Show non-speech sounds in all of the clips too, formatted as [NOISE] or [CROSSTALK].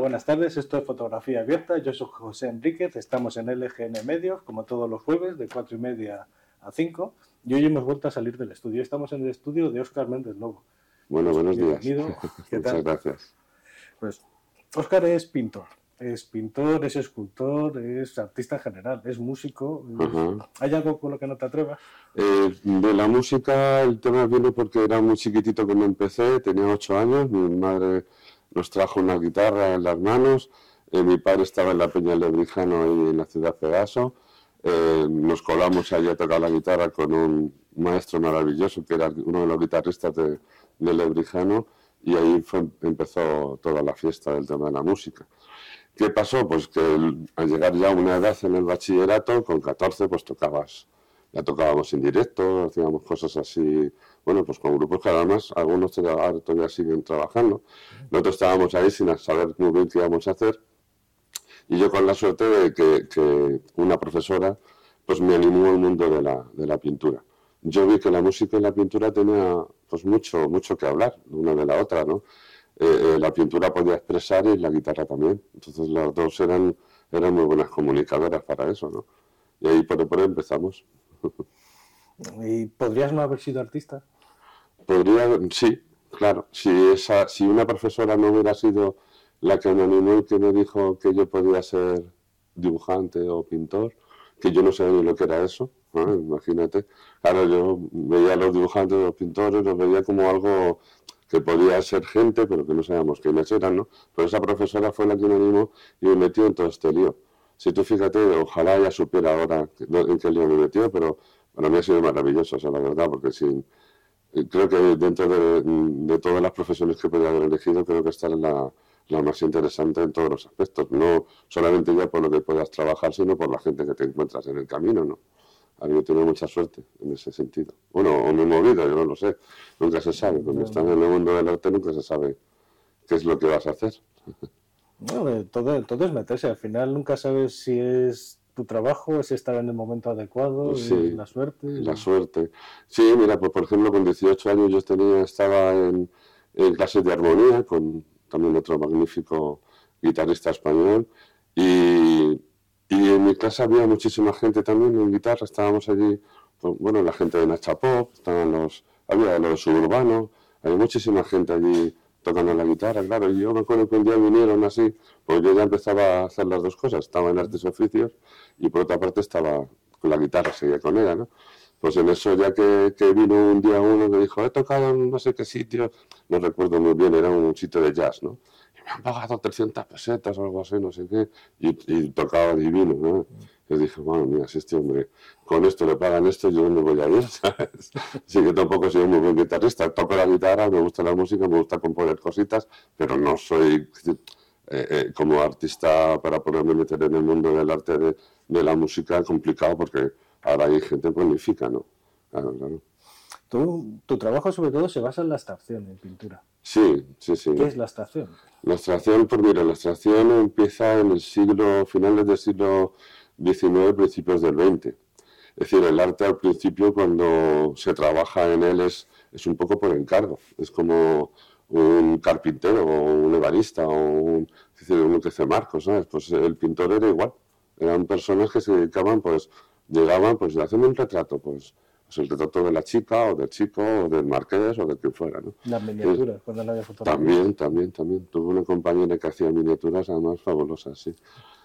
buenas tardes. Esto es Fotografía Abierta. Yo soy José Enríquez. Estamos en LGN Medios, como todos los jueves, de cuatro y media a 5. Y hoy hemos vuelto a salir del estudio. Estamos en el estudio de Óscar Méndez Lobo. Bueno, buenos días. ¿Qué [LAUGHS] Muchas gracias. Pues Óscar es pintor. Es pintor, es escultor, es artista en general, es músico. ¿Hay algo con lo que no te atrevas? Eh, de la música, el tema viene porque era muy chiquitito cuando empecé, tenía ocho años, mi madre nos trajo una guitarra en las manos. Eh, mi padre estaba en la Peña Lebrijano y en la ciudad Pegaso. Eh, nos colamos allí a tocar la guitarra con un maestro maravilloso que era uno de los guitarristas de, de Lebrijano y ahí empezó toda la fiesta del tema de la música. ¿Qué pasó? Pues que al llegar ya a una edad en el bachillerato, con 14, pues tocabas, ya tocábamos en directo, hacíamos cosas así bueno, pues con grupos que además algunos todavía, siguen trabajando. Nosotros estábamos ahí sin saber muy bien qué íbamos a hacer. Y yo con la suerte de que, una profesora pues me animó al mundo de la, de la, pintura. Yo vi que la música y la pintura tenía pues mucho, mucho que hablar una de la otra, ¿no? Eh, eh, la pintura podía expresar y la guitarra también. Entonces las dos eran, eran muy buenas comunicadoras para eso, ¿no? Y ahí por, por ahí empezamos. [LAUGHS] ¿Y podrías no haber sido artista? Podría, sí, claro. Si, esa, si una profesora no hubiera sido la que me animó y que me dijo que yo podía ser dibujante o pintor, que yo no sabía ni lo que era eso, imagínate. Claro, yo veía a los dibujantes, los pintores, los veía como algo que podía ser gente, pero que no sabíamos quiénes eran, ¿no? Pero esa profesora fue la que me animó y me metió en todo este lío. Si tú fíjate, ojalá ya supiera ahora en qué lío me metió, pero para mí ha sido maravilloso, o la verdad, porque sin, creo que dentro de, todas las profesiones que podría haber elegido, creo que esta es la, más interesante en todos los aspectos. No solamente ya por lo que puedas trabajar, sino por la gente que te encuentras en el camino, ¿no? Yo tenido mucha suerte en ese sentido. Bueno, o me he movido, yo no lo sé. Nunca se sabe. Cuando estás en el mundo del arte nunca se sabe qué es lo que vas a hacer. [LAUGHS] No, todo, todo es meterse. Al final nunca sabes si es tu trabajo es estar en el momento adecuado, y la suerte. La suerte. Sí, mira, pues por ejemplo, con 18 años yo tenía, estaba en, clases de armonía con también otro magnífico guitarrista español y, y, en mi clase había muchísima gente también en guitarra, estábamos allí, pues, bueno, la gente de Nacha Pop, estaban los, había los suburbanos, había muchísima gente allí tocando la guitarra, claro. Y yo me acuerdo que un día vinieron así, pues yo ya empezaba a hacer las dos cosas. Estaba en artes oficios y por otra parte estaba con la guitarra, seguía con ella, ¿no? Pues en eso, ya que, que vino un día uno me dijo, he tocado en no sé qué sitio, no recuerdo muy bien, era un sitio de jazz, ¿no? Y me han pagado 300 pesetas o algo así, no sé qué, y tocaba divino, ¿no? Y dije, bueno, mira, si este hombre con esto le pagan esto, yo no voy a ir, [LAUGHS] ¿sabes? Así que tampoco soy muy buen guitarrista. Toco la guitarra, me gusta la música, me gusta componer cositas, pero no soy eh, eh, como artista para poderme meter en el mundo del arte de, de, la música complicado porque ahora hay gente magnífica, ¿no? Claro, claro. Tu, tu trabajo sobre todo se basa en la abstracción, en pintura. Sí, sí, sí. ¿Qué es la abstracción? La abstracción, pues mira, la abstracción empieza en el siglo, finales del siglo 19, principios del 20. Es decir, el arte al principio cuando se trabaja en él es, es un poco por encargo. Es como un carpintero o un ebanista o un, es decir, un que hace marcos, ¿sabes? Pues el pintor era igual. Eran personas que se dedicaban, pues, llegaban, pues, hacen un retrato, pues, pues, el retrato de la chica o del chico o del marqués o de quien fuera, ¿no? Las miniaturas, cuando no había fotografía. También, también, también. Tuve una compañera que hacía miniaturas además fabulosas, sí.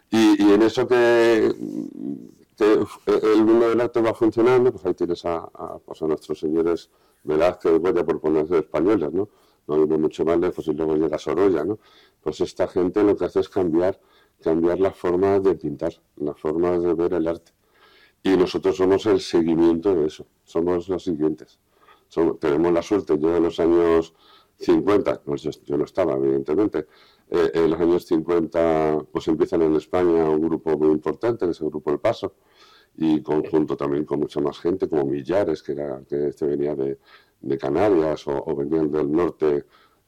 Y, en eso que, el mundo del arte va funcionando, pues ahí tienes a, pues a nuestros señores Velázquez, Goya, por ponerse españoles, ¿no? No hay mucho más lejos y luego llega Sorolla, ¿no? Pues esta gente lo que hace es cambiar, cambiar la forma de pintar, la forma de ver el arte. Y nosotros somos el seguimiento de eso, somos los siguientes. tenemos la suerte, yo en los años 50, pues yo no estaba, evidentemente, eh, en los años 50 pues empiezan en España un grupo muy importante, que es el Grupo El Paso, y conjunto también con mucha más gente, como Millares, que, era, que este venía de, Canarias, o, venían del norte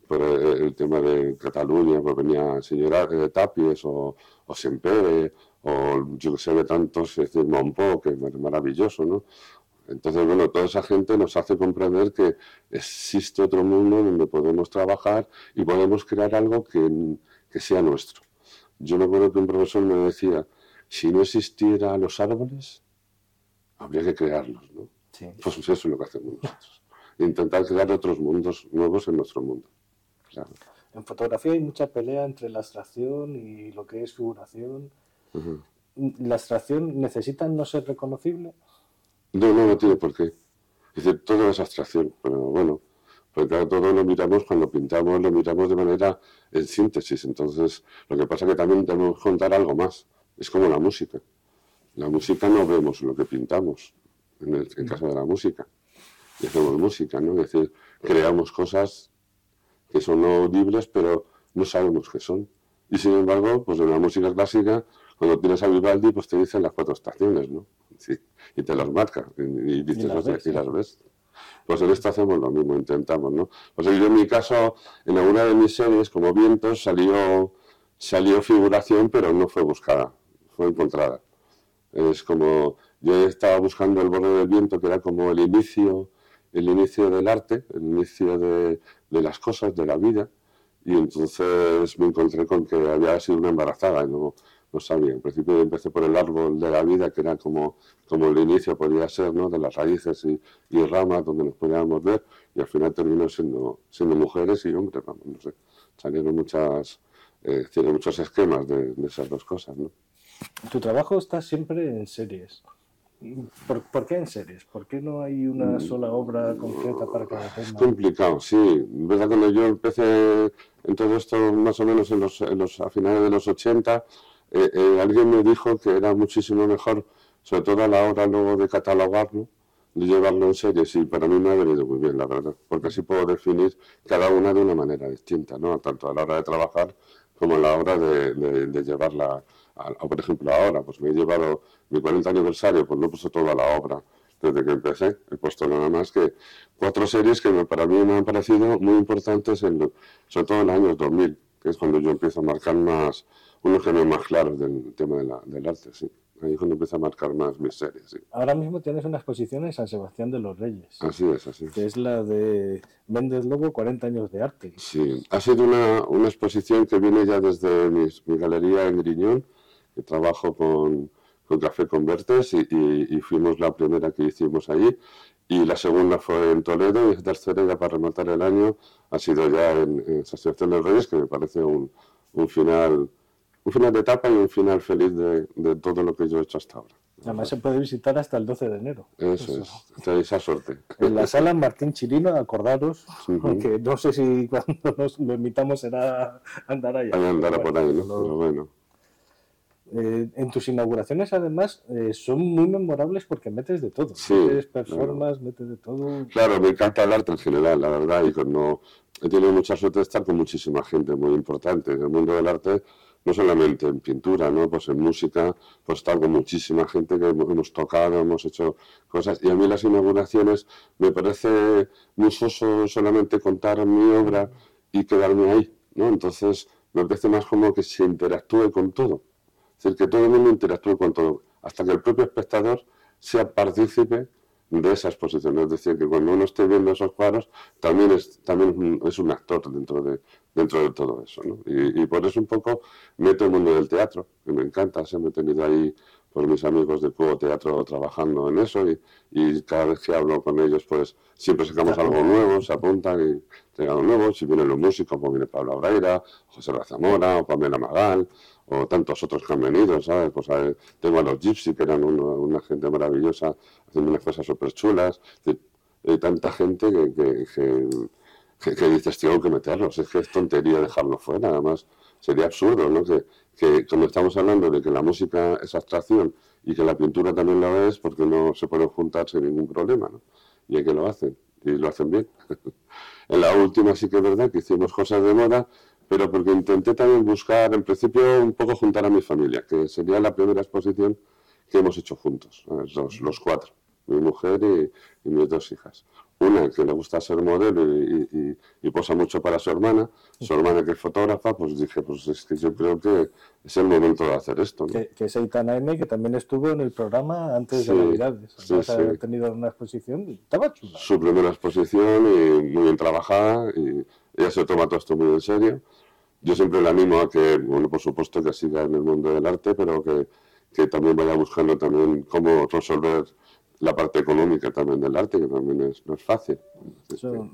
por el, tema de Cataluña, pues venía el señor eh, Tapies, o, o Sempere, o yo que sé de tantos, es decir, que es maravilloso, ¿no? Entonces, bueno, toda esa gente nos hace comprender que existe otro mundo donde podemos trabajar y podemos crear algo que, que sea nuestro. Yo me acuerdo que un profesor me decía, si no existieran los árboles, habría que crearlos, ¿no? Pues eso es lo que hacemos nosotros. Intentar crear otros mundos nuevos en nuestro mundo. En fotografía hay mucha pelea entre la abstracción y lo que es figuración. ¿La abstracción necesita no ser reconocible? No, no, no tiene por qué. Decir, todo es abstracción, pero bueno, porque claro, todo lo miramos cuando pintamos, lo miramos de manera en síntesis. Entonces, lo que pasa es que también tenemos que contar algo más. Es como la música. La música no vemos lo que pintamos, en el, caso de la música. Y hacemos música, ¿no? Es decir, creamos cosas que son audibles, pero no sabemos qué son. Y sin embargo, pues en la música clásica, cuando tienes a Vivaldi, pues te dicen las cuatro estaciones, ¿no? Sí, y te las marca, y, dices, y, las, ves, y las ves. Pues en esto hacemos lo mismo, intentamos, ¿no? Pues yo en mi caso, en alguna de mis series, como Vientos, salió, salió figuración, pero no fue buscada, fue encontrada. Es como, yo estaba buscando el borde del viento, que era como el inicio, el inicio del arte, el inicio de, de las cosas, de la vida, y entonces me encontré con que había sido una embarazada, no, no sabía. En principio empecé por el árbol de la vida, que era como, como el inicio podía ser, ¿no? De las raíces y, y ramas donde nos podíamos ver, y al final terminó siendo, siendo mujeres y hombres, vamos, no sé. Salieron muchas, eh, muchos esquemas de, de, esas dos cosas, ¿no? Tu trabajo está siempre en series. ¿Por, ¿Por, qué en series? ¿Por qué no hay una mm. sola obra concreta para cada tema? Es complicado, sí. verdad cuando yo empecé en todo esto, más o menos en los, en los, a finales de los 80, eh, eh, alguien me dijo que era muchísimo mejor, sobre todo a la hora luego de catalogarlo, de llevarlo en series y para mí me ha venido muy bien, la verdad, porque así puedo definir cada una de una manera distinta, ¿no? tanto a la hora de trabajar como a la hora de, llevarla, o por ejemplo ahora, pues me he llevado mi 40 aniversario, pues no he puesto toda la obra desde que empecé, he puesto nada más que cuatro series que para mí me han parecido muy importantes, en, sobre todo en los años 2000, que es cuando yo empiezo a marcar más unos ejemplos más claros del tema de la, del arte, sí. Ahí es cuando empieza a marcar más mis series, sí. Ahora mismo tienes una exposición en San Sebastián de los Reyes. Así es, así es. Que es la de Méndez Lobo, 40 años de arte. Sí, ha sido una, una exposición que viene ya desde mi, mi galería en Griñón, que trabajo con, con Café Convertes y, y, y, fuimos la primera que hicimos allí y la segunda fue en Toledo y la tercera ya para rematar el año ha sido ya en, en San Sebastián de los Reyes, que me parece un, un final un final de etapa y un final feliz de, todo lo que yo he hecho hasta ahora. Además se puede visitar hasta el 12 de enero. Eso, es, esa suerte. En la sala Martín Chirino, acordaros, que no sé si [LAUGHS] cuando nos lo invitamos será andar allá. Andar por ahí, ¿no? Pero bueno. Eh, en tus inauguraciones, además, eh, son muy memorables porque metes de todo. metes performance, metes de todo. Claro, me encanta el arte en general, la verdad, y cuando he tenido mucha suerte de estar con muchísima gente muy importante en el mundo del arte no solamente en pintura, ¿no? Pues en música, pues estar con muchísima gente que hemos tocado, hemos hecho cosas. Y a mí las inauguraciones me parece muy soso solamente contar mi obra y quedarme ahí, ¿no? Entonces me parece más como que se interactúe con todo. Es decir, que todo el mundo interactúe con todo, hasta que el propio espectador sea partícipe de esa exposición. Es decir, que cuando uno esté viendo esos cuadros, también es, también es un actor dentro de, dentro de todo eso. ¿no? Y, por eso un poco meto el mundo del teatro, que me encanta. Siempre he tenido ahí por mis amigos de Cubo Teatro trabajando en eso y, y, cada vez que hablo con ellos, pues siempre sacamos algo nuevo, se apuntan y tengan algo nuevo. Si vienen los músicos, pues viene Pablo Abreira, José Zamora o Pamela Magal o tantos otros que han venido, ¿sabes? Pues tengo a los Gypsy, que eran una gente maravillosa, haciendo unas cosas súper chulas. Hay tanta gente que, que, que, dices, tengo que meterlos. Es que es tontería dejarlo fuera, además. Sería absurdo, ¿no? Que, que cuando estamos hablando de que la música es abstracción y que la pintura también lo es, porque no se pueden juntar sin ningún problema, ¿no? Y hay que lo hacen, y lo hacen bien. [LAUGHS] en la última sí que es verdad que hicimos cosas de moda, pero porque intenté también buscar, en principio, un poco juntar a mi familia, que sería la primera exposición que hemos hecho juntos, los, los cuatro, mi mujer y, mis dos hijas. una que le gusta ser modelo y, posa mucho para su hermana, su hermana que es fotógrafa, pues dije, pues es que yo creo que es el momento de hacer esto. Que, es Aitana M, que también estuvo en el programa antes de Navidades. Sí, sí. haber tenido una exposición, estaba chula. Su primera exposición y muy bien trabajada y ella se toma todo esto muy en serio. Yo siempre le animo a que, bueno, por supuesto que siga en el mundo del arte, pero que, que también vaya buscando también cómo resolver la parte económica también del arte, que también es, no es fácil.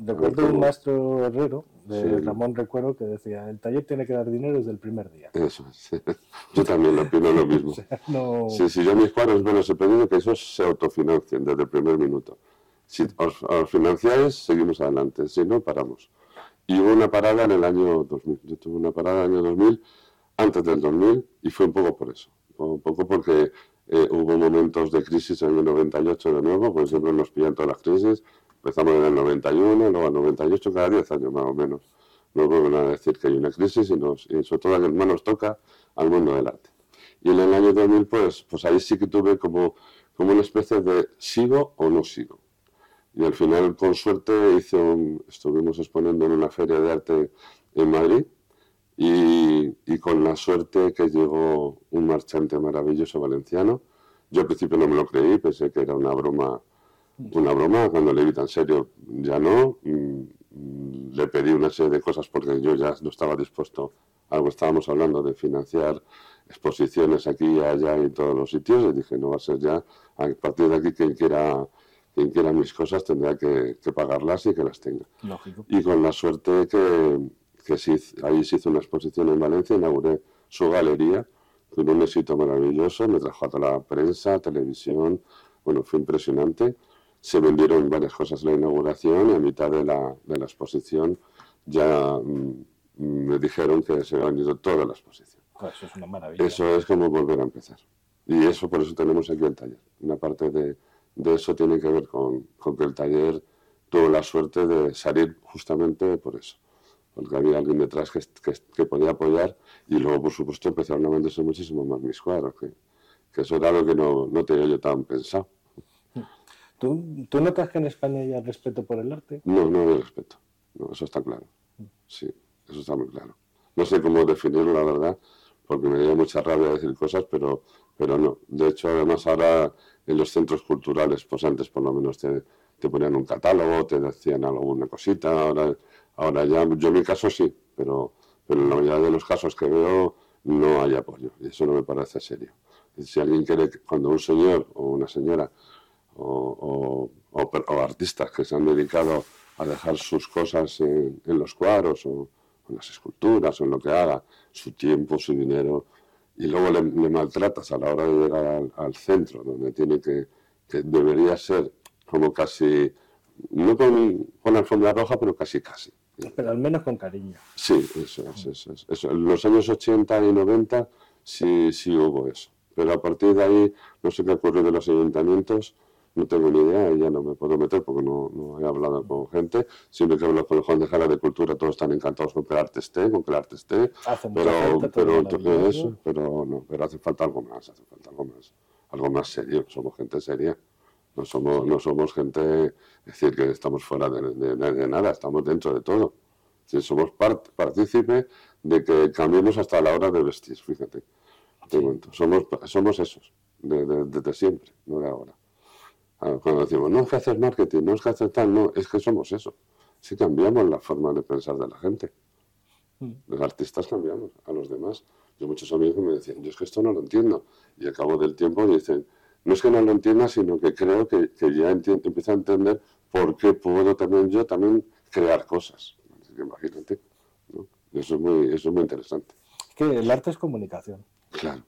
recuerdo un maestro herrero, de Ramón Recuerdo, que decía, el taller tiene que dar dinero desde el primer día. Eso, sí. yo también opino lo mismo. [LAUGHS] sí, si yo mis cuadros bueno, he pedido que esos se autofinancien desde el primer minuto. Si os, financiáis, seguimos adelante, si no, paramos. Y hubo una parada en el año 2000. Yo tuve una parada en el año 2000, antes del 2000, y fue un poco por eso. Un poco porque eh, hubo momentos de crisis en el 98 de nuevo, porque siempre nos pillan todas las crisis. Empezamos en el 91, luego el 98, cada 10 años más o menos. No vuelven a decir que hay una crisis y, nos, y sobre todo más nos toca al mundo del arte. Y en el año 2000, pues, pues ahí sí que tuve como, como una especie de sigo o no sigo. Y al final, con suerte, hice estuvimos exponiendo en una feria de arte en Madrid y, con la suerte que llegó un marchante maravilloso valenciano. Yo al principio no me lo creí, pensé que era una broma, una broma, cuando le vi tan serio ya no. Mm, le pedí una serie de cosas porque yo ya no estaba dispuesto, algo estábamos hablando de financiar exposiciones aquí y allá y en todos los sitios, y dije, no va a ser ya, a partir de aquí quien quiera quien quiera mis cosas tendrá que, que pagarlas y que las tenga. Y con la suerte que, que ahí se hizo una exposición en Valencia, inauguré su galería, fue un éxito maravilloso, me trajo a toda la prensa, televisión, bueno, fue impresionante. Se vendieron varias cosas en la inauguración y a mitad de la, de la exposición ya mm, me dijeron que se había vendido toda la exposición. Pues eso es una maravilla. Eso es como volver a empezar. Y eso por eso tenemos aquí el taller. Una parte de, de eso tiene que ver con, con que el taller tuvo la suerte de salir justamente por eso porque había alguien detrás que, que, podía apoyar y luego, por supuesto, empezaron a venderse muchísimo más mis cuadros, que, que eso era algo que no, no tenía yo tan pensado. ¿Tú, ¿Tú, notas que en España hay respeto por el arte? No, no hay respeto, no, eso está claro. Sí, eso está muy claro. No sé cómo definirlo, la verdad, porque me dio mucha rabia decir cosas, pero, pero no. De hecho, además ahora en los centros culturales, pues antes por lo menos te, te ponían un catálogo, te decían alguna cosita, ahora Ahora ya, yo en mi caso sí, pero, pero en la mayoría de los casos que veo no hay apoyo y eso no me parece serio. Si alguien quiere, cuando un señor o una señora o, artistas que se han dedicado a dejar sus cosas en, los cuadros o en las esculturas o en lo que haga, su tiempo, su dinero, y luego le, maltratas a la hora de llegar al, centro, donde tiene que, que, debería ser como casi, no con, con alfombra roja, pero casi casi. Pero al menos con cariño. Sí, eso es, eso, En los años 80 y 90 sí, sí hubo eso. Pero a partir de ahí, no sé qué ocurrió de los ayuntamientos, no tengo ni idea ya no me puedo meter porque no, no he hablado con gente. Siempre que hablo con los concejales de cultura, todos están encantados con que el arte esté, con que el arte esté. pero, pero, eso, pero no, pero hace falta algo más, hace falta algo más. Algo más serio, somos gente seria. No somos, no somos gente, es decir, que estamos fuera de, nada, estamos dentro de todo. somos part, partícipe de que cambiemos hasta la hora de vestir, fíjate. Somos, somos esos, desde siempre, no de ahora. Ah, cuando decimos, no es que hacer marketing, no es que hacer tal, no, es que somos eso. Si cambiamos la forma de pensar de la gente. Mm. Los artistas cambiamos a los demás. Yo muchos amigos me decían, yo es que esto no lo entiendo. Y al cabo del tiempo dicen, no es que no lo entienda, sino que creo que, ya empiezo a entender por qué puedo también yo también crear cosas. Imagínate. Eso, es muy, eso es muy interesante. que el arte es comunicación. Claro.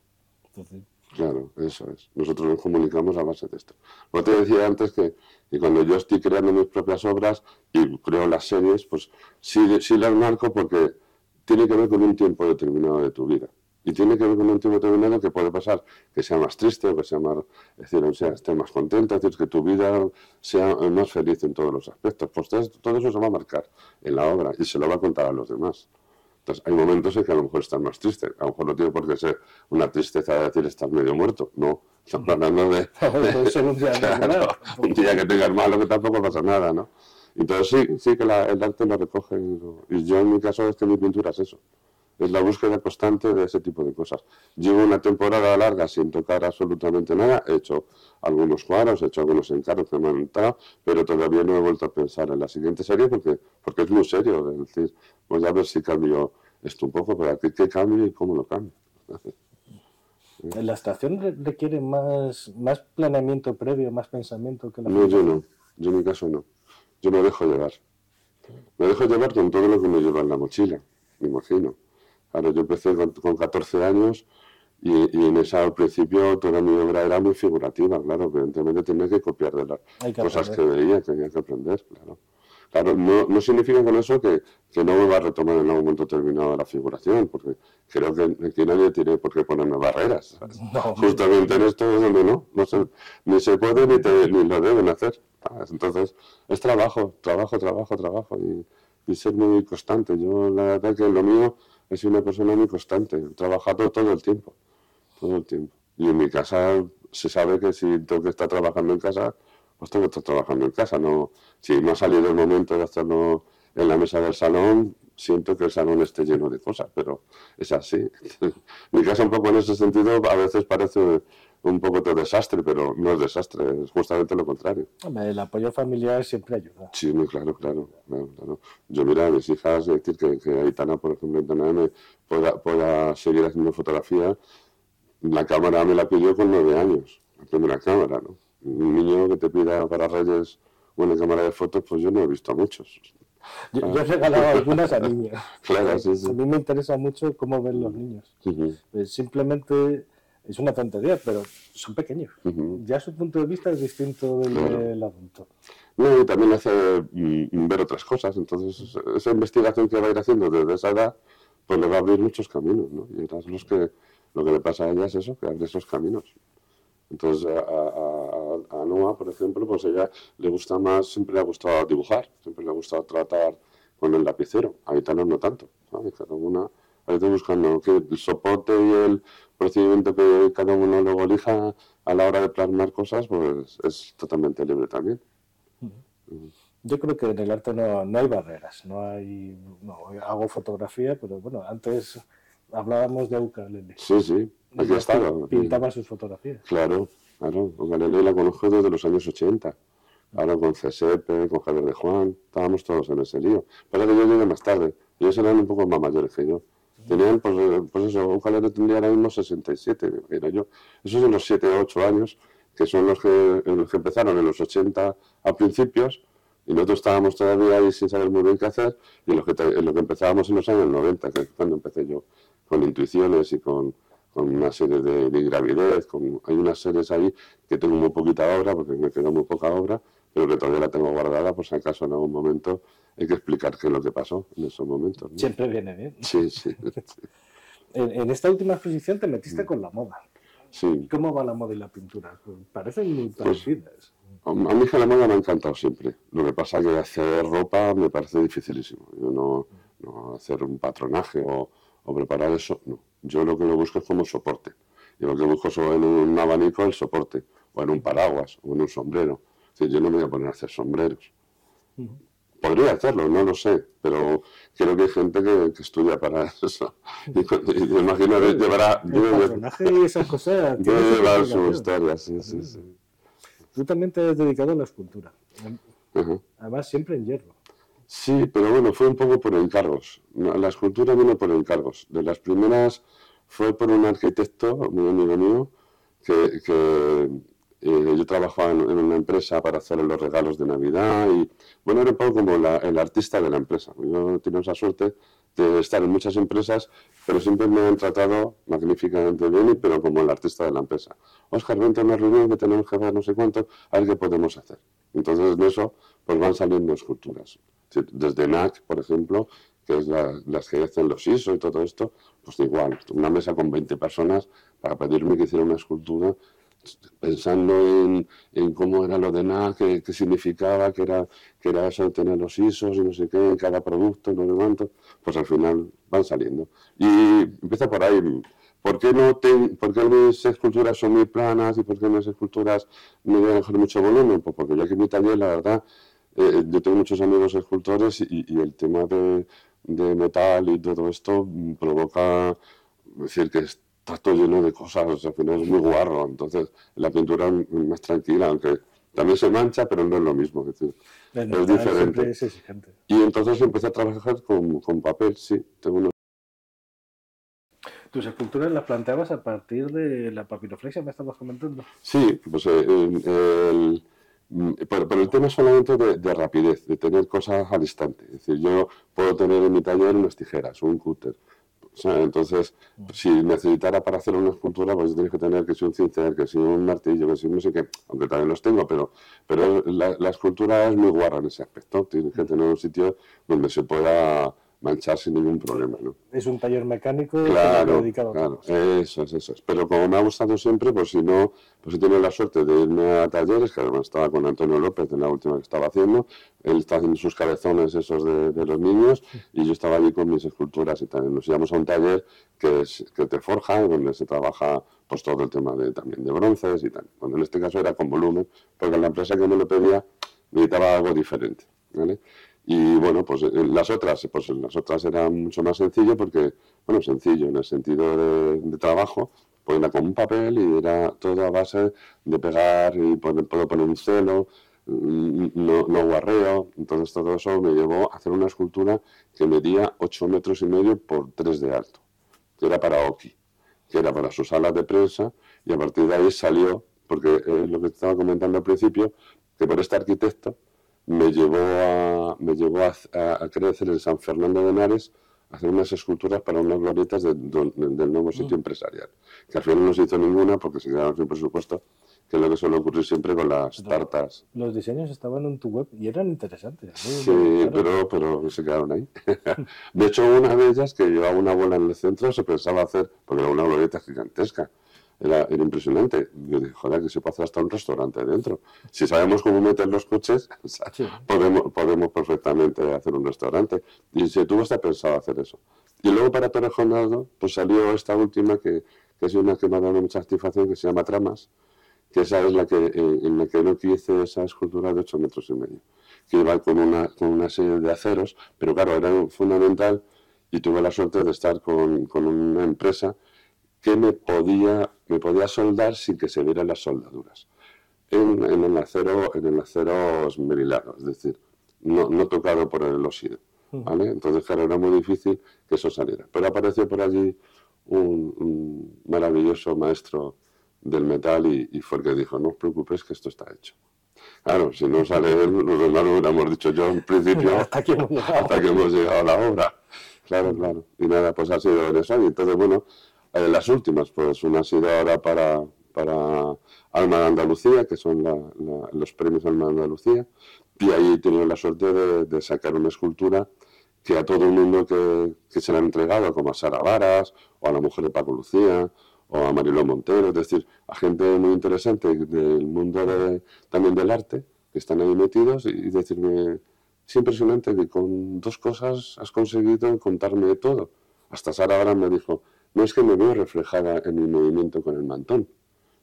Claro, eso es. Nosotros nos comunicamos a base de esto. Como te decía antes que, cuando yo estoy creando mis propias obras y creo las series, pues sí, sí las marco porque tiene que ver con un tiempo determinado de tu vida. Y tiene que ver con un tiempo determinado que puede pasar que sea más triste o que sea más, es decir, o sea, esté más contenta, es decir, que tu vida sea más feliz en todos los aspectos. Pues todo eso se va a marcar en la obra y se lo va a contar a los demás. Entonces, hay momentos en que a lo mejor estás más triste. A lo mejor no tiene por qué ser una tristeza de decir estás medio muerto. No, estamos hablando de, [LAUGHS] [LAUGHS] un, día que tengas malo que tampoco pasa nada, ¿no? Entonces sí, sí que el arte lo recoge. Y yo en mi caso es que mi pintura es eso. Es la búsqueda constante de ese tipo de cosas. Llevo una temporada larga sin tocar absolutamente nada. He hecho algunos cuadros, he hecho algunos encargos que me han entrado, pero todavía no he vuelto a pensar en la siguiente serie porque, porque es muy serio. Es decir, voy a ver si cambio esto un poco, pero aquí qué cambio y cómo lo cambio. [LAUGHS] ¿La estación requiere más, más planeamiento previo, más pensamiento que la No, yo no. Yo en mi caso no. Yo me dejo llevar. Me dejo llevar con todo lo que me lleva en la mochila, me imagino. Claro, yo empecé con, 14 años y, en esa al principio toda mi obra era muy figurativa, claro, evidentemente tenía que copiar de las cosas que veía, tenía que aprender, claro. Claro, no, no significa con eso que, que, no me va a retomar en algún momento determinado la figuración, porque creo que aquí nadie tiene por qué ponerme barreras. [LAUGHS] Justamente en esto es donde no, no se, ni se puede ni, ni lo deben hacer. Entonces, es trabajo, trabajo, trabajo, trabajo y, y, ser muy constante. Yo, la verdad que lo mío es una persona muy constante, trabajado todo el tiempo, todo el tiempo. Y en mi casa se sabe que si tengo que estar trabajando en casa, pues tengo que estar trabajando en casa. No, si no ha salido el momento de hacerlo en la mesa del salón, siento que el salón esté lleno de cosas, pero es así. [LAUGHS] Mi casa un poco en ese sentido a veces parece un poco de desastre, pero no es desastre, es justamente lo contrario. El apoyo familiar siempre ayuda. Sí, muy claro, claro. Yo mira a mis hijas, decir que, que Aitana, por ejemplo, Aitana pueda, pueda seguir haciendo fotografía, la cámara me la pidió con nueve años, la primera cámara, ¿no? Un niño que te pida para Reyes una cámara de fotos, pues yo no he visto a muchos. Yo, he regalado [LAUGHS] algunas a niños. Claro, sí, sí. A mí me interesa mucho cómo ven los niños. Pues simplemente es una tontería, pero son pequeños. Ya su punto de vista es distinto del, adulto. No, y también hace mm, ver otras cosas. Entonces, esa investigación que va a ir haciendo desde esa edad, pues le va a abrir muchos caminos. ¿no? Y los que, lo que le pasa a ella es eso, que abre esos caminos. Entonces, a, a, Noah, por ejemplo, pues a ella le gusta más, siempre le ha gustado dibujar, siempre le ha gustado tratar con el lapicero. A Itana no tanto, ¿sabes? Cada una, estoy buscando que el soporte y el procedimiento que cada uno luego elija a la hora de plasmar cosas, pues es totalmente libre también. Yo creo que en el arte no, no hay barreras, no hay, no, hago fotografía, pero bueno, antes hablábamos de ukulele. Sí, sí. Aquí estado. Pintaba sus fotografías. Claro, claro. Galilei la conozco desde los años 80. Ahora con Cesepe, con Javier de Juan, estábamos todos en ese lío. Pero que yo llegué más tarde. Ellos eran un poco más mayores que yo. Tenían, pues, eh, pues eso, un jalero tendría ahora mismo 67, era yo. Esos son los 7 o 8 años, que son los que, los que empezaron en los 80 a principios, y nosotros estábamos todavía ahí sin saber muy bien qué hacer, y los que, en lo que empezábamos en los años 90, que es cuando empecé yo, con intuiciones y con, con una serie de, de gravidez, con, hay unas series ahí que tengo muy poquita obra, porque me quedó muy poca obra, pero que todavía la tengo guardada por si acaso en algún momento hay que explicar qué es lo que pasó en esos momentos. Siempre viene bien. Sí, sí. en, esta última exposición te metiste mm. con la moda. Sí. ¿Cómo va la moda y la pintura? Parecen muy pues, parecidas. a mí que la moda me ha encantado siempre. Lo que pasa es que hacer ropa me parece dificilísimo. Yo no, no hacer un patronaje o, o preparar eso, no. Yo lo que lo busco es como soporte. Yo lo que busco es en un abanico el soporte, o en un paraguas, o en un sombrero. Es yo no me voy a poner a hacer sombreros. Podría hacerlo, no lo sé, pero creo que hay gente que, estudia para [LAUGHS] eso. Y, me imagino que llevará... El y esas cosas... [LAUGHS] Debe llevar su historia, sí, sí, sí. Tú también te has dedicado a la escultura. Además, siempre en hierro. Sí, pero bueno, fue un poco por encargos. La escultura vino por encargos. De las primeras fue por un arquitecto, muy amigo mío, que, que eh, yo trabajaba en, una empresa para hacer los regalos de Navidad y, bueno, era un poco como el artista de la empresa. Yo he esa suerte de estar en muchas empresas, pero siempre me han tratado magníficamente bien, pero como el artista de la empresa. Oscar, vente a una reunión que tenemos que hacer no sé cuánto, a ver qué podemos hacer. Entonces, de eso, pues van saliendo esculturas desde NAC, por ejemplo, que es las que hacen los ISO y todo esto, pues igual, una mesa con 20 personas para pedirme que hiciera una escultura pensando en, en, cómo era lo de nada, qué, qué, significaba, que era, era eso de tener los ISOs y no sé qué, en cada producto, no sé cuánto, pues al final van saliendo. Y empieza por ahí. ¿Por qué, no ¿Por qué mis esculturas son muy planas y por qué mis esculturas no dejar mucho volumen? Pues porque yo aquí en mi taller, la verdad, eh, yo tengo muchos amigos escultores y, y el tema de, de, metal y todo esto provoca decir que está todo lleno de cosas, al final es muy guarro, entonces la pintura es más tranquila, aunque también se mancha, pero no es lo mismo, es, decir, es diferente. y entonces empecé a trabajar con, con papel, sí, tengo unos ¿Tus esculturas las planteabas a partir de la papiroflexia, me estabas comentando? Sí, pues eh, el, pero, el tema solamente de, de, rapidez, de tener cosas al instante. Es decir, yo puedo tener en mi taller unas tijeras, un cúter, entonces, si necesitara para hacer una escultura, pues tienes que tener que ser un cincel, que sea un martillo, que sea no sé qué, aunque también los tengo, pero, pero la, la escultura es muy guarra en ese aspecto. Tienes que tener un sitio donde se pueda manchar sin ningún problema. ¿no? Es un taller mecánico claro, dedicado claro, a eso es, eso es. Pero como me ha gustado siempre, pues si no, pues he tenido la suerte de irme a talleres, que además estaba con Antonio López en la última que estaba haciendo, él está haciendo sus cabezones esos de, los niños, y yo estaba allí con mis esculturas y también nos íbamos a un taller que, es, que te forja, donde se trabaja pues todo el tema de, también de bronces y tal. Cuando en este caso era con volumen, porque la empresa que me lo pedía necesitaba algo diferente. ¿vale? Y bueno, pues eh, las otras, pues las otras eran mucho más sencillo porque, bueno, sencillo en el sentido de, trabajo, pues era con un papel y era todo a base de pegar y poner, puedo poner un celo, mm, no, no guarreo, entonces todo eso me llevó a hacer una escultura que medía 8 metros y medio por 3 de alto, que era para Oki, que era para sus salas de prensa y a partir de ahí salió, porque eh, lo que estaba comentando al principio, que por este arquitecto, me llevó a, me llevó a, a, crecer en San Fernando de Henares a hacer unas esculturas para unas glorietas del nuevo sitio mm. empresarial, que al final no se hizo ninguna porque se quedaron sin presupuesto, que es lo que suele ocurrir siempre con las tartas. Los diseños estaban en tu web y eran interesantes. Sí, pero, pero se quedaron ahí. [LAUGHS] de hecho, una de ellas que llevaba una bola en el centro se pensaba hacer, porque era una glorieta gigantesca, era, impresionante. Yo dije, joder, que se puede hacer hasta un restaurante dentro. Si sabemos cómo meter los coches, [LAUGHS] podemos, podemos perfectamente hacer un restaurante. Y se tuvo hasta pensado hacer eso. Y luego para Torrejonado, pues salió esta última que, que es una que me ha dado mucha satisfacción, que se llama Tramas, que esa es la que, en, la que no hice esa escultura de 8 metros y medio, que iba con una, con una serie de aceros, pero claro, era fundamental y tuve la suerte de estar con, con una empresa que me podía, me podía soldar sin que se vieran las soldaduras. En, el acero, en el acero esmerilado, es decir, no, no tocado por el óxido. ¿vale? Entonces, claro, era muy difícil que eso saliera. Pero apareció por allí un, maravilloso maestro del metal y, fue el que dijo, no os preocupéis que esto está hecho. Claro, si no sale él, los demás lo hubiéramos dicho yo en principio, [LAUGHS] hasta, que hemos llegado a la obra. Claro, claro. Y nada, pues ha sido en eso. Y entonces, bueno, eh, las últimas, pues una ha sido ahora para, para Alma de Andalucía, que son los premios Alma de Andalucía, y ahí he tenido la suerte de, sacar una escultura que a todo el mundo que, se le ha entregado, como a Sara Varas, o a la mujer de Paco Lucía, o a Mariló Montero, es decir, a gente muy interesante del mundo también del arte, que están ahí metidos, y decirme, es impresionante que con dos cosas has conseguido contarme todo. Hasta Sara Varas me dijo, no es que me veo reflejada en mi movimiento con el mantón.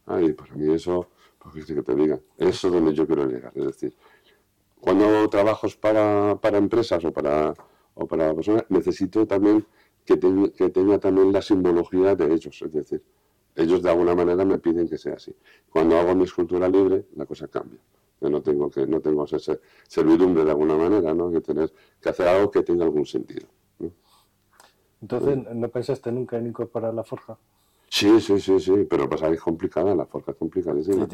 Ay, para mí eso, pues que te diga, eso es donde yo quiero llegar. Es decir, cuando trabajo para, para empresas o para, o para personas, necesito también que, que tenga también la simbología de ellos. Es decir, ellos de alguna manera me piden que sea así. Cuando hago mi escultura libre, la cosa cambia. Yo no tengo que no tengo esa servidumbre de alguna manera, ¿no? Que tener que hacer algo que tenga algún sentido. Entonces, ¿no pensaste nunca en incorporar la forja? Sí, sí, sí, sí, pero pasa que es complicada, la forja es complicadísima.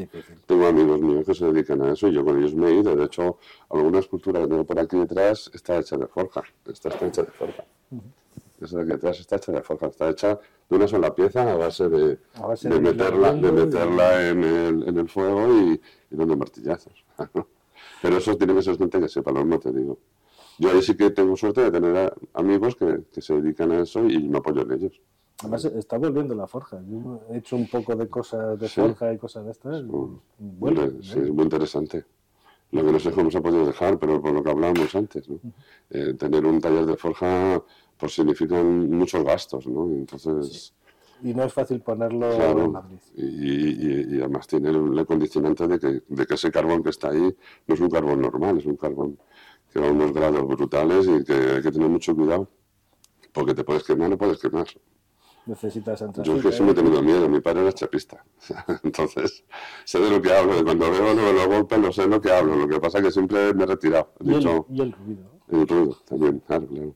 Tengo amigos míos que se dedican a eso y yo con ellos me he ido. De hecho, alguna escultura que tengo por aquí detrás está hecha de forja. Esta está hecha de forja. Esa de aquí detrás está hecha de forja. Está hecha de una sola pieza a base de, de, meterla, de meterla en, el, en el fuego y, y dando martillazos. [LAUGHS] pero eso tiene que ser gente que sepa, no te digo. Yo ahí sí que tengo suerte de tener amigos que, se dedican a eso y me apoyo en ellos. Además, está volviendo la forja. Yo he hecho un poco de cosas de forja y cosas de estas. Bueno, sí, es muy interesante. Lo que no sé cómo se ha podido dejar, pero por lo que hablábamos antes, ¿no? Eh, tener un taller de forja pues significan muchos gastos, ¿no? Entonces... Y no es fácil ponerlo en Madrid. Y, y, además tiene el condicionante de que, de que ese carbón que está ahí no es un carbón normal, es un carbón que va a unos grados brutales y que hay que tener mucho cuidado, porque te puedes quemar, no puedes quemar. Necesitas entrar. Yo es que siempre he tenido miedo, mi padre era chapista. [LAUGHS] Entonces, sé de lo que hablo, de cuando veo los golpes, no sé de lo que hablo. Lo que pasa es que siempre me he retirado. y, el, y, el, ruido. El ruido, también, claro, claro.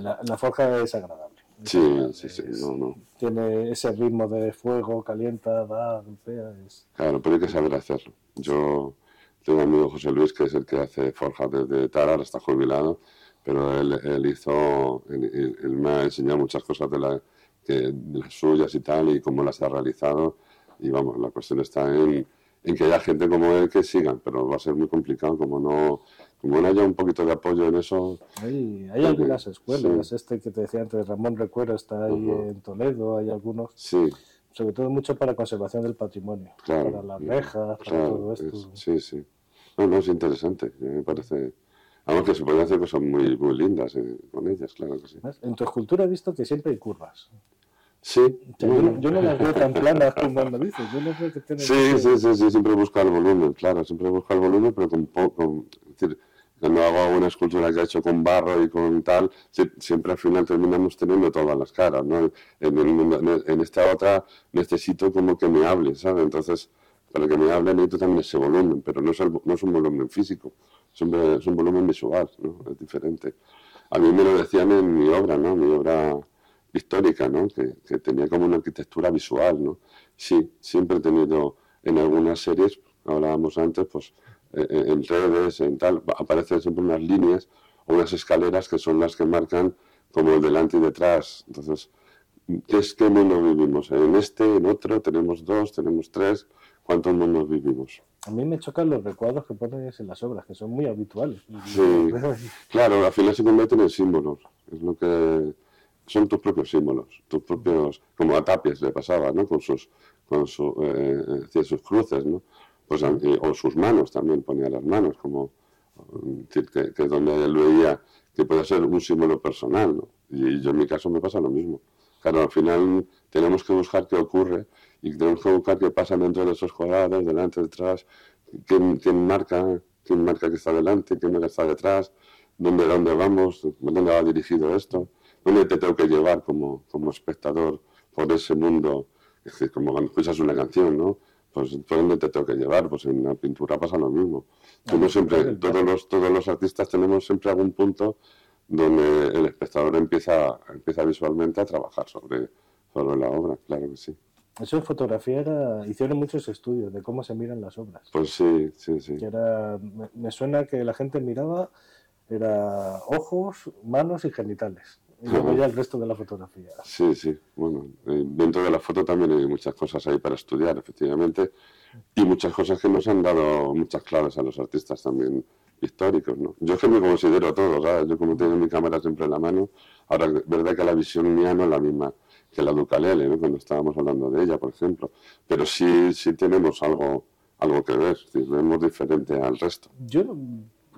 La, la forja es agradable. Sí, sí, sí, no, no. Tiene ese ritmo de fuego, calienta, da, golpea. Es... Claro, pero hay que saber hacerlo. Yo tengo un amigo José Luis que es el que hace forja desde Tarar, está jubilado, pero él, él hizo, él, me ha enseñado muchas cosas de, la, de las suyas y tal, y cómo las ha realizado. Y vamos, la cuestión está en, en que haya gente como él que sigan, pero va a ser muy complicado, como no como no haya un poquito de apoyo en eso. Hay, hay algunas escuelas, este que te decía antes, Ramón Recuero está ahí en Toledo, hay algunos. Sí. Sobre todo mucho para conservación del patrimonio, para las rejas, para todo esto. sí, sí. No, no, es interesante, me parece. Aunque se pueden hacer cosas muy, muy lindas eh, con ellas, claro que sí. En tu escultura he visto que siempre hay curvas. Sí. yo, no las veo tan [LAUGHS] planas como lo dices. Yo no creo que sí, sí, sí, sí, siempre busca el volumen, claro, siempre busca el volumen, pero con poco. Es decir, cuando hago una escultura que he hecho con barro y con tal, siempre al final terminamos teniendo todas las caras, ¿no? En, esta otra necesito como que me hable, ¿sabes? Entonces, para que me hable necesito también ese volumen, pero no es, no es un volumen físico, es un, es un, volumen visual, ¿no? Es diferente. A mí me lo decían en mi obra, ¿no? Mi obra histórica, ¿no? Que, que tenía como una arquitectura visual, ¿no? Sí, siempre he tenido en algunas series, hablábamos antes, pues eh, eh, en redes, en tal, aparecen siempre unas líneas o unas escaleras que son las que marcan como delante y detrás. Entonces, ¿qué es mundo vivimos? ¿En este, en otro? ¿Tenemos dos? ¿Tenemos tres? ¿Cuántos mundos vivimos? A mí me chocan los recuadros que pones en las obras, que son muy habituales. Sí, claro, al final se convierten en símbolos. Es lo que son tus propios símbolos, tus propios, como a Tapies le pasaba, ¿no? Con sus, con su, eh, sus cruces, ¿no? pues, o sus manos también, ponía las manos, como que, que donde él veía que puede ser un símbolo personal, ¿no? Y yo en mi caso me pasa lo mismo. Claro, al final tenemos que buscar qué ocurre y tenemos que buscar qué pasa dentro de esos cuadrados, delante, detrás, quién, quién marca, quién marca que está delante, quién está detrás, dónde, dónde vamos, dónde va dirigido esto, dónde te tengo que llevar como, como espectador por ese mundo, es decir, como cuando escuchas una canción, ¿no? pues ¿por dónde te tengo que llevar? Pues en la pintura pasa lo mismo. Ah, siempre, todos los, todos los artistas tenemos siempre algún punto donde el espectador empieza, empieza visualmente a trabajar sobre, sobre la obra, claro que sí. Eso en fotografía era, hicieron muchos estudios de cómo se miran las obras. Pues sí, sí, sí. era, me suena que la gente miraba, era ojos, manos y genitales y luego ya el resto de la fotografía. Sí, sí. Bueno, eh, dentro de la foto también hay muchas cosas ahí para estudiar, efectivamente, y muchas cosas que nos han dado muchas claves a los artistas también históricos, ¿no? Yo es que me considero todo, ¿sabes? Yo como tengo mi cámara siempre en la mano, ahora es verdad que la visión mía no es la misma que la Ducalele, ¿no? Cuando estábamos hablando de ella, por ejemplo, pero sí, sí tenemos algo, algo que ver, vemos diferente al resto. Yo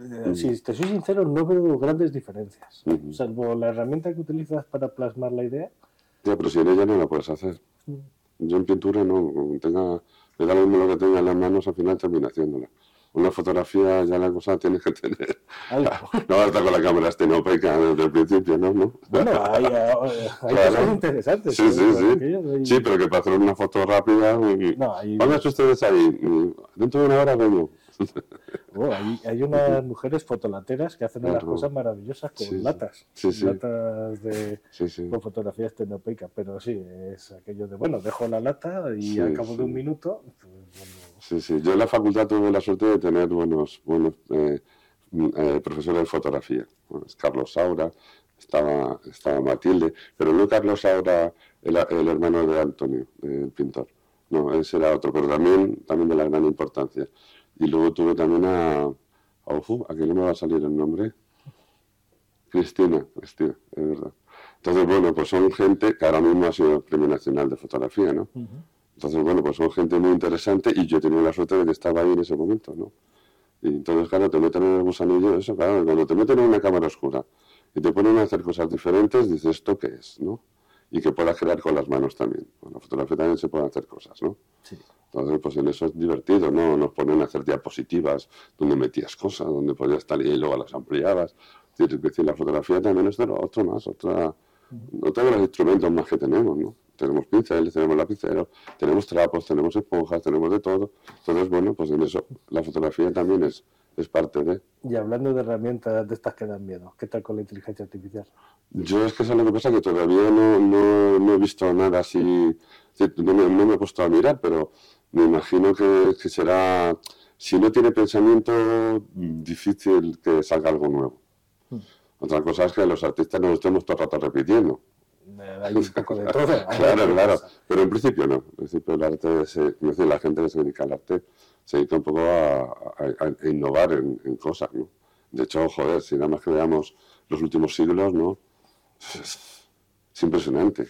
eh, si te soy sincero, no veo grandes diferencias, salvo la herramienta que utilizas para plasmar la idea. Ya, pero si en ella no la puedes hacer. Yo en pintura no, tenga, me da lo mismo lo que tenga en las manos, al final termina haciéndola. Una fotografía ya la cosa tienes que tener. [LAUGHS] No vas a estar con la cámara estenopeica desde el principio, ¿no? ¿no? Bueno, hay, hay cosas interesantes. Sí, sí, sí. Sí, pero que para hacer una foto rápida. No, hay... ustedes ahí. Dentro de una hora vengo. Oh, hay, unas mujeres fotolateras que hacen unas cosas maravillosas con latas, latas de con fotografía estenopeica, pero sí, es aquello de, bueno, dejo la lata y al cabo de un minuto... Pues, sí, sí, yo en la facultad tuve la suerte de tener buenos, buenos eh, eh, profesores de fotografía. Carlos Saura, estaba, estaba Matilde, pero no Carlos Saura, el, el hermano de Antonio, el pintor. No, ese era otro, pero también, también de la gran importancia. Y luego tuve también a, a Ofu, a que no me va a salir el nombre. Cristina, Cristina, es verdad. Entonces, bueno, pues son gente que ahora mismo ha sido el Premio Nacional de Fotografía, ¿no? Entonces, bueno, pues son gente muy interesante y yo tenía la suerte de que estaba ahí en ese momento, ¿no? Y entonces, claro, te meten en el gusanillo, eso, claro, cuando te meten en una cámara oscura y te ponen a hacer cosas diferentes, dices, ¿esto qué es, no? Y que puedas crear con las manos también. Con la fotografía también se pueden hacer cosas, ¿no? Sí. Entonces, pues en eso es divertido, ¿no? Nos ponen a hacer diapositivas donde metías cosas, donde podías estar y luego las ampliabas. Es decir, la fotografía también es de lo otro más, otra, otro de los instrumentos más que tenemos, ¿no? Tenemos pinceles, tenemos lapiceros, tenemos trapos, tenemos esponjas, tenemos de todo. Entonces, bueno, pues en eso la fotografía también es, es parte de... Y hablando de herramientas de estas que dan miedo, ¿qué tal con la inteligencia artificial? Yo es que eso es lo que pasa, que todavía no, no, no he visto nada así, no me, no me, he puesto a mirar, pero me imagino que, que será, si no tiene pensamiento, difícil que salga algo nuevo. Hmm. Otra cosa es que los artistas nos estemos todo el rato repitiendo. Hay un poco de todo. [LAUGHS] claro, claro. Pero en principio no. En principio el arte, se, la gente que se dedica al arte se dedica un poco a, innovar en, cosas, ¿no? De hecho, joder, si nada más que veamos los últimos siglos, ¿no? Es, impresionante.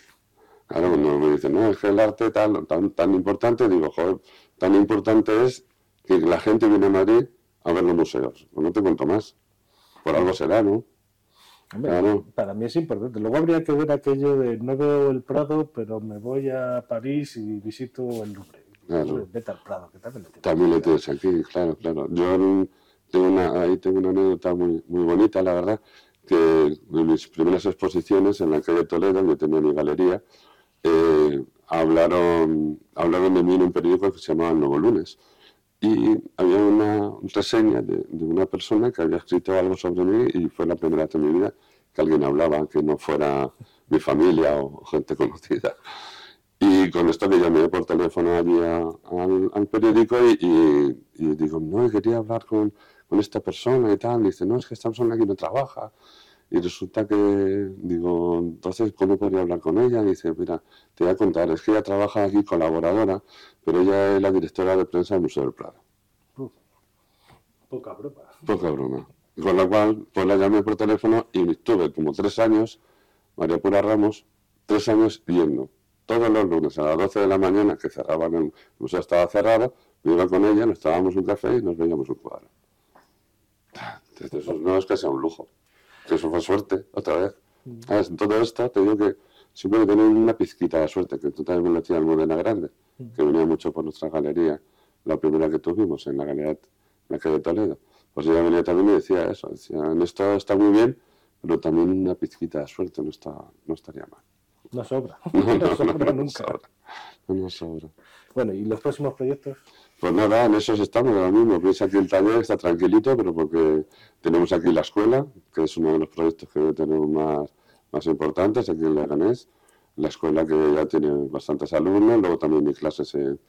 Claro, cuando me dicen, no, es que el arte tal, tan, tan importante, digo, joder, tan importante es que la gente viene a Madrid a ver los museos. Pues no te cuento más. Por algo será, ¿no? Para mí es importante. Luego habría que ver aquello de no veo el Prado, pero me voy a París y visito el Louvre. Claro. Vete al Prado, que también lo También lo tienes aquí, claro, claro. Yo tengo una, ahí tengo una anécdota muy, muy bonita, la verdad, que en mis primeras exposiciones en la calle Toledo, yo tenía mi galería, eh, hablaron, hablaron de mí en un periódico que se llamaba El Nuevo Lunes. Y había una reseña de, de, una persona que había escrito algo sobre mí y fue la primera vez en mi vida que alguien hablaba, que no fuera mi familia o gente [LAUGHS] conocida. Y con esto le llamé por teléfono allí al, al, periódico y, y, digo, no, quería hablar con, con, esta persona y tal. Y dice, no, es que esta persona aquí no trabaja. Y resulta que, digo, entonces, ¿cómo podría hablar con ella? Y dice, mira, te voy a contar, es que ella trabaja aquí colaboradora, pero ella es la directora de prensa del Museo del Prado. poca broma. Poca broma. Con lo cual, pues la llamé por teléfono y estuve como tres años, María Pura Ramos, tres años yendo. Todos los lunes a las 12 de la mañana, que cerraban el museo, estaba cerrado, me iba con ella, nos tomábamos un café y nos veíamos un cuadro. Entonces, eso no es que sea un lujo, que eso fue suerte, otra vez. Mm. En todo esto te digo que siempre tener una pizquita de suerte, que tú también lo en Modena Grande, mm. que venía mucho por nuestra galería, la primera que tuvimos en la galería la calle de Toledo. Pues ella venía también y decía eso, decía, en esto está muy bien, pero también una pizquita de suerte no, está, no estaría mal. [LAUGHS] [LAUGHS] No sobra. No, sobra nunca. No sobra. Bueno, ¿y los próximos proyectos? Pues nada, en esos estamos ahora mismo. Veis aquí el taller, está tranquilito, pero porque tenemos aquí la escuela, que es uno de los proyectos que tenemos más, más importantes aquí en Leganés. La escuela que ya tiene bastantes alumnos, luego también mis clases en,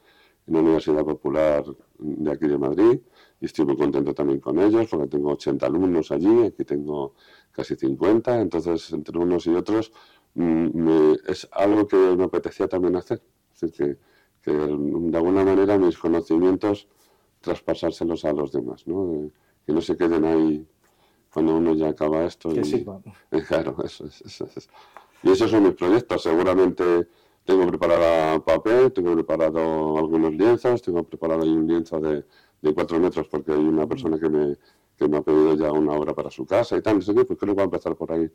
la Universidad Popular de aquí de Madrid y estoy muy contento también con ellos porque tengo 80 alumnos allí, aquí tengo casi 50, entonces entre unos y otros mm, es algo que me apetecía también hacer. Es decir, que, de alguna manera mis conocimientos traspasárselos a los demás, ¿no? que no se queden ahí cuando uno ya acaba esto. Que y, [LAUGHS] Claro, eso es, Y esos son mis proyectos. Seguramente tengo preparado papel, tengo preparado algunos lienzos, tengo preparado ahí un lienzo de, de cuatro metros porque hay una persona que me, que me ha pedido ya una obra para su casa y tal. No sé qué, pues creo que va a empezar por ahí.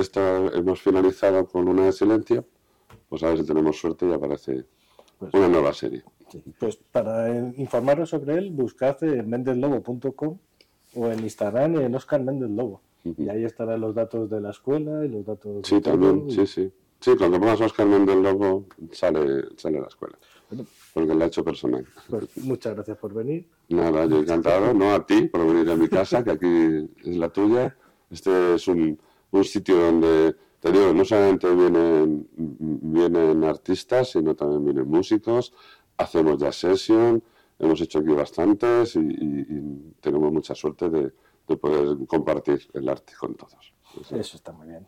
Esta hemos finalizado con una de silencio, pues a ver si tenemos suerte y aparece pues una nueva serie. pues para informaros sobre él, buscad en mendeslobo.com o en Instagram en Oscar Méndez Lobo. Y ahí estarán los datos de la escuela y los datos... Sí, también, sí, sí. Sí, cuando pongas Oscar Méndez Lobo sale, sale la escuela. porque lo ha hecho personal. Pues muchas gracias por venir. Nada, yo encantado, no a ti por venir a mi casa, que aquí es la tuya. Este es un, un sitio donde, te digo, no solamente vienen, vienen artistas, sino también vienen músicos, hacemos ya sesión, hemos hecho aquí bastantes y, tenemos mucha suerte de, poder compartir el arte con todos. Eso está muy bien.